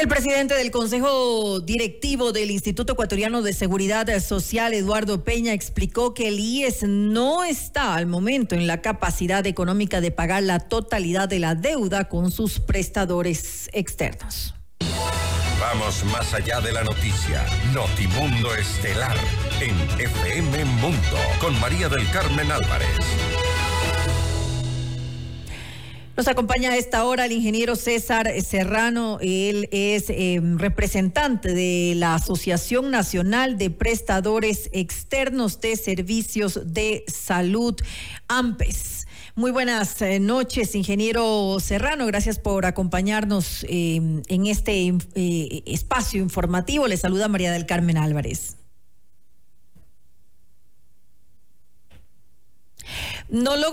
El presidente del Consejo Directivo del Instituto Ecuatoriano de Seguridad Social, Eduardo Peña, explicó que el IES no está al momento en la capacidad económica de pagar la totalidad de la deuda con sus prestadores externos. Vamos más allá de la noticia. Notimundo Estelar en FM Mundo con María del Carmen Álvarez. Nos acompaña a esta hora el ingeniero César Serrano. Él es em, representante de la Asociación Nacional de Prestadores Externos de Servicios de Salud, AMPES. Muy buenas eh, noches, ingeniero Serrano. Gracias por acompañarnos em, en este eh, espacio informativo. Le saluda María del Carmen Álvarez. No lo